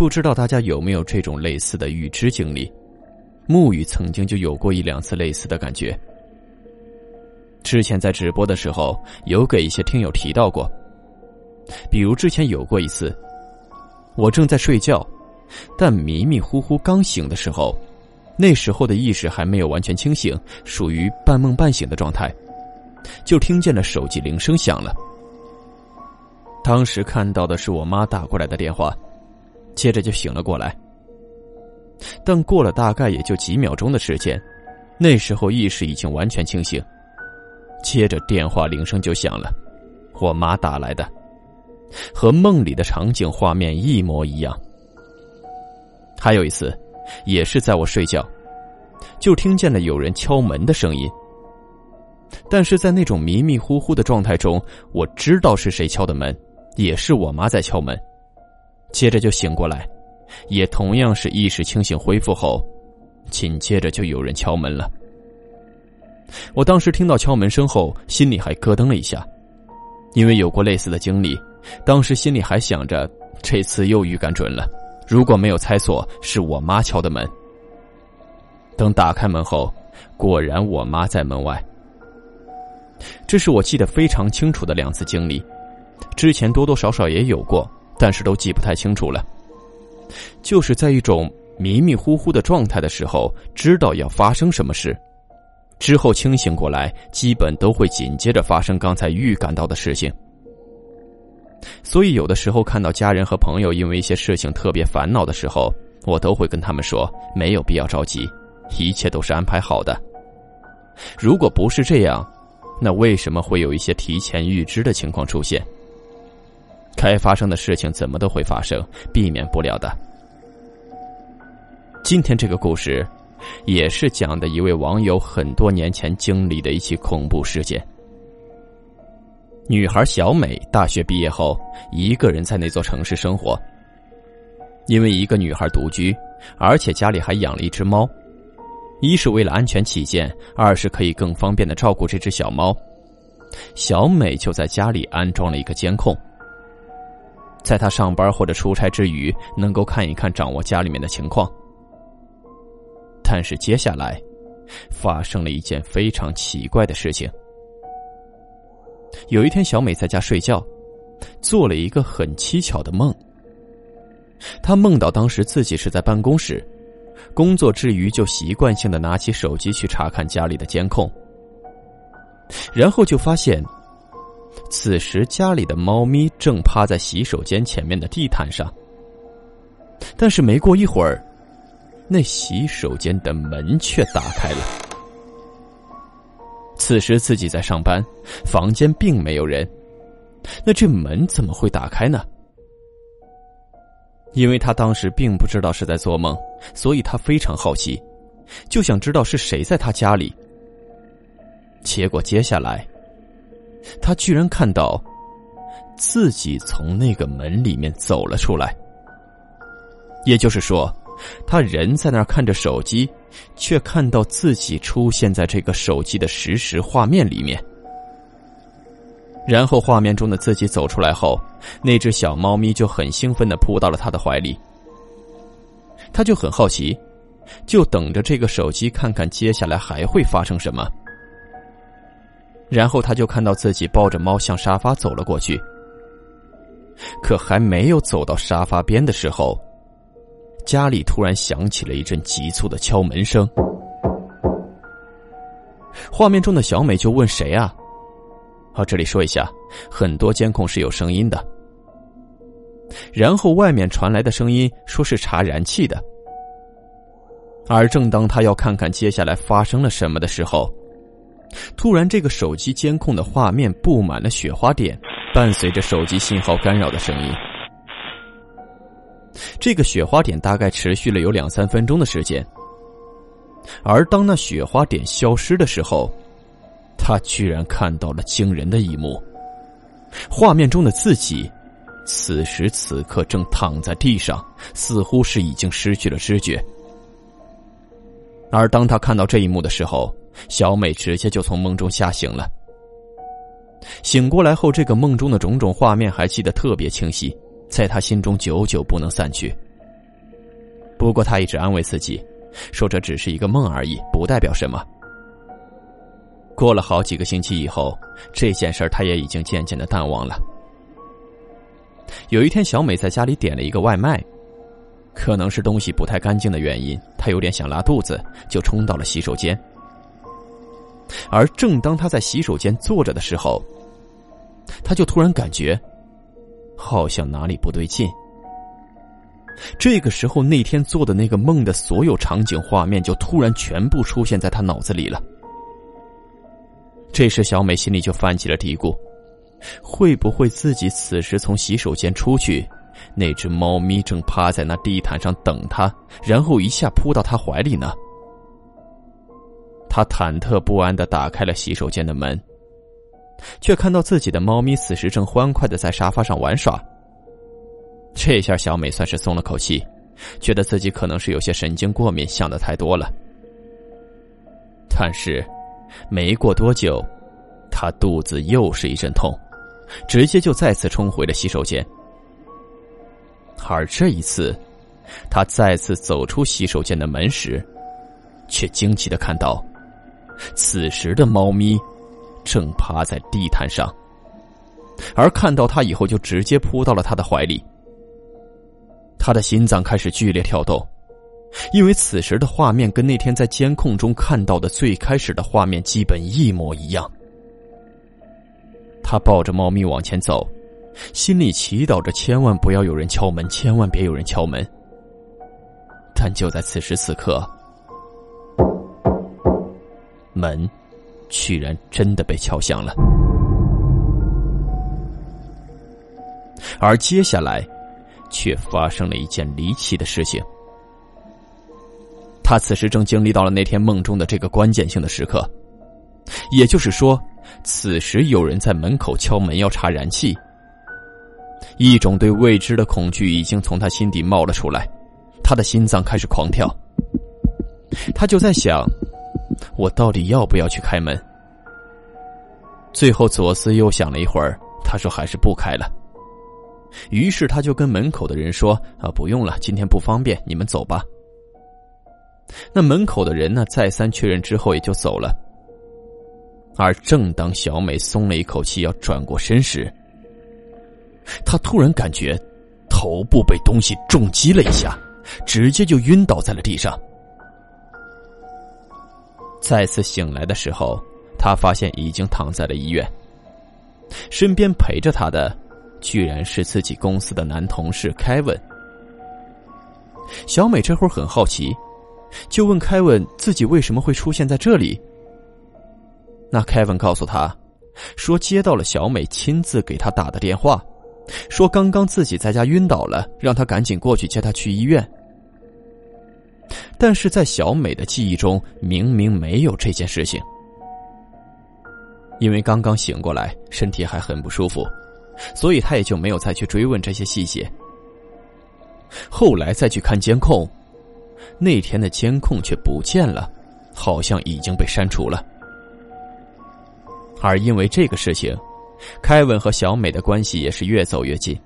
不知道大家有没有这种类似的预知经历？木雨曾经就有过一两次类似的感觉。之前在直播的时候，有给一些听友提到过。比如之前有过一次，我正在睡觉，但迷迷糊糊刚醒的时候，那时候的意识还没有完全清醒，属于半梦半醒的状态，就听见了手机铃声响了。当时看到的是我妈打过来的电话。接着就醒了过来，但过了大概也就几秒钟的时间，那时候意识已经完全清醒。接着电话铃声就响了，我妈打来的，和梦里的场景画面一模一样。还有一次，也是在我睡觉，就听见了有人敲门的声音。但是在那种迷迷糊糊的状态中，我知道是谁敲的门，也是我妈在敲门。接着就醒过来，也同样是意识清醒恢复后，紧接着就有人敲门了。我当时听到敲门声后，心里还咯噔了一下，因为有过类似的经历。当时心里还想着，这次又预感准了，如果没有猜错，是我妈敲的门。等打开门后，果然我妈在门外。这是我记得非常清楚的两次经历，之前多多少少也有过。但是都记不太清楚了，就是在一种迷迷糊糊的状态的时候，知道要发生什么事，之后清醒过来，基本都会紧接着发生刚才预感到的事情。所以有的时候看到家人和朋友因为一些事情特别烦恼的时候，我都会跟他们说没有必要着急，一切都是安排好的。如果不是这样，那为什么会有一些提前预知的情况出现？该发生的事情怎么都会发生，避免不了的。今天这个故事，也是讲的一位网友很多年前经历的一起恐怖事件。女孩小美大学毕业后，一个人在那座城市生活。因为一个女孩独居，而且家里还养了一只猫，一是为了安全起见，二是可以更方便的照顾这只小猫。小美就在家里安装了一个监控。在他上班或者出差之余，能够看一看、掌握家里面的情况。但是接下来，发生了一件非常奇怪的事情。有一天，小美在家睡觉，做了一个很蹊跷的梦。她梦到当时自己是在办公室，工作之余就习惯性的拿起手机去查看家里的监控，然后就发现。此时，家里的猫咪正趴在洗手间前面的地毯上。但是没过一会儿，那洗手间的门却打开了。此时自己在上班，房间并没有人，那这门怎么会打开呢？因为他当时并不知道是在做梦，所以他非常好奇，就想知道是谁在他家里。结果接下来。他居然看到自己从那个门里面走了出来，也就是说，他人在那儿看着手机，却看到自己出现在这个手机的实时画面里面。然后画面中的自己走出来后，那只小猫咪就很兴奋的扑到了他的怀里。他就很好奇，就等着这个手机看看接下来还会发生什么。然后他就看到自己抱着猫向沙发走了过去，可还没有走到沙发边的时候，家里突然响起了一阵急促的敲门声。画面中的小美就问：“谁啊？”好，这里说一下，很多监控是有声音的。然后外面传来的声音说是查燃气的，而正当他要看看接下来发生了什么的时候。突然，这个手机监控的画面布满了雪花点，伴随着手机信号干扰的声音。这个雪花点大概持续了有两三分钟的时间，而当那雪花点消失的时候，他居然看到了惊人的一幕：画面中的自己，此时此刻正躺在地上，似乎是已经失去了知觉。而当他看到这一幕的时候，小美直接就从梦中吓醒了。醒过来后，这个梦中的种种画面还记得特别清晰，在他心中久久不能散去。不过，他一直安慰自己，说这只是一个梦而已，不代表什么。过了好几个星期以后，这件事他也已经渐渐的淡忘了。有一天，小美在家里点了一个外卖。可能是东西不太干净的原因，他有点想拉肚子，就冲到了洗手间。而正当他在洗手间坐着的时候，他就突然感觉，好像哪里不对劲。这个时候，那天做的那个梦的所有场景画面就突然全部出现在他脑子里了。这时，小美心里就泛起了嘀咕：会不会自己此时从洗手间出去？那只猫咪正趴在那地毯上等他，然后一下扑到他怀里呢。他忐忑不安的打开了洗手间的门，却看到自己的猫咪此时正欢快的在沙发上玩耍。这下小美算是松了口气，觉得自己可能是有些神经过敏，想的太多了。但是，没过多久，她肚子又是一阵痛，直接就再次冲回了洗手间。而这一次，他再次走出洗手间的门时，却惊奇的看到，此时的猫咪正趴在地毯上，而看到他以后，就直接扑到了他的怀里。他的心脏开始剧烈跳动，因为此时的画面跟那天在监控中看到的最开始的画面基本一模一样。他抱着猫咪往前走。心里祈祷着，千万不要有人敲门，千万别有人敲门。但就在此时此刻，门居然真的被敲响了。而接下来，却发生了一件离奇的事情。他此时正经历到了那天梦中的这个关键性的时刻，也就是说，此时有人在门口敲门，要查燃气。一种对未知的恐惧已经从他心底冒了出来，他的心脏开始狂跳。他就在想，我到底要不要去开门？最后左思右想了一会儿，他说还是不开了。于是他就跟门口的人说：“啊，不用了，今天不方便，你们走吧。”那门口的人呢，再三确认之后也就走了。而正当小美松了一口气，要转过身时，他突然感觉头部被东西重击了一下，直接就晕倒在了地上。再次醒来的时候，他发现已经躺在了医院。身边陪着他的，居然是自己公司的男同事凯文。小美这会儿很好奇，就问凯文自己为什么会出现在这里。那凯文告诉他，说接到了小美亲自给他打的电话。说刚刚自己在家晕倒了，让他赶紧过去接她去医院。但是在小美的记忆中，明明没有这件事情，因为刚刚醒过来，身体还很不舒服，所以他也就没有再去追问这些细节。后来再去看监控，那天的监控却不见了，好像已经被删除了。而因为这个事情。凯文和小美的关系也是越走越近。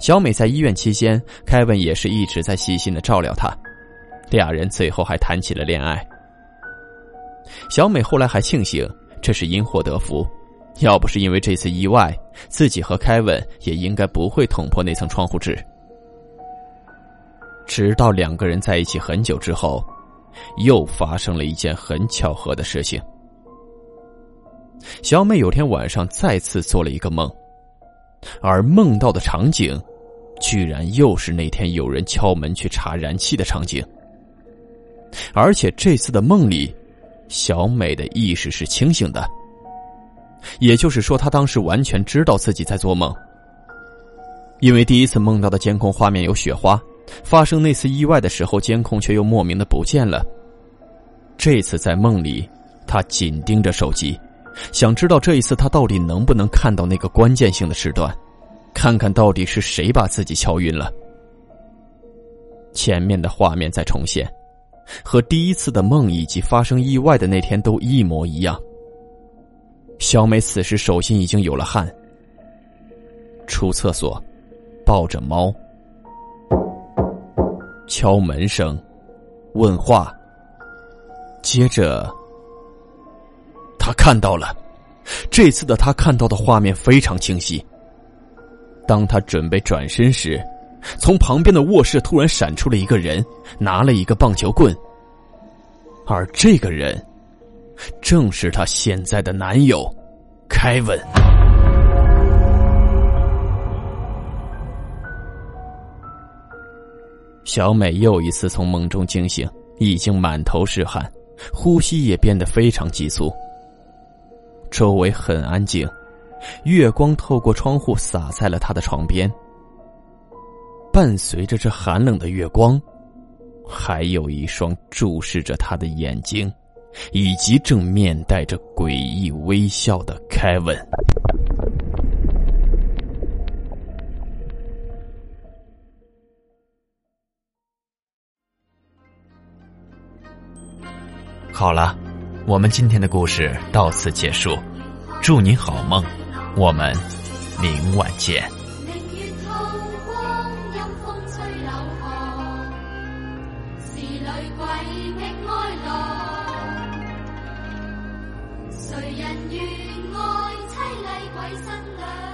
小美在医院期间，凯文也是一直在细心的照料她，俩人最后还谈起了恋爱。小美后来还庆幸这是因祸得福，要不是因为这次意外，自己和凯文也应该不会捅破那层窗户纸。直到两个人在一起很久之后，又发生了一件很巧合的事情。小美有天晚上再次做了一个梦，而梦到的场景，居然又是那天有人敲门去查燃气的场景。而且这次的梦里，小美的意识是清醒的，也就是说，她当时完全知道自己在做梦。因为第一次梦到的监控画面有雪花，发生那次意外的时候，监控却又莫名的不见了。这次在梦里，他紧盯着手机，想知道这一次他到底能不能看到那个关键性的时段，看看到底是谁把自己敲晕了。前面的画面在重现，和第一次的梦以及发生意外的那天都一模一样。小美此时手心已经有了汗，出厕所，抱着猫，敲门声，问话。接着，他看到了，这次的他看到的画面非常清晰。当他准备转身时，从旁边的卧室突然闪出了一个人，拿了一个棒球棍，而这个人正是他现在的男友凯文。小美又一次从梦中惊醒，已经满头是汗。呼吸也变得非常急促。周围很安静，月光透过窗户洒在了他的床边。伴随着这寒冷的月光，还有一双注视着他的眼睛，以及正面带着诡异微笑的凯文。好了，我们今天的故事到此结束，祝您好梦，我们明晚见。谁人愿爱凄厉鬼新娘？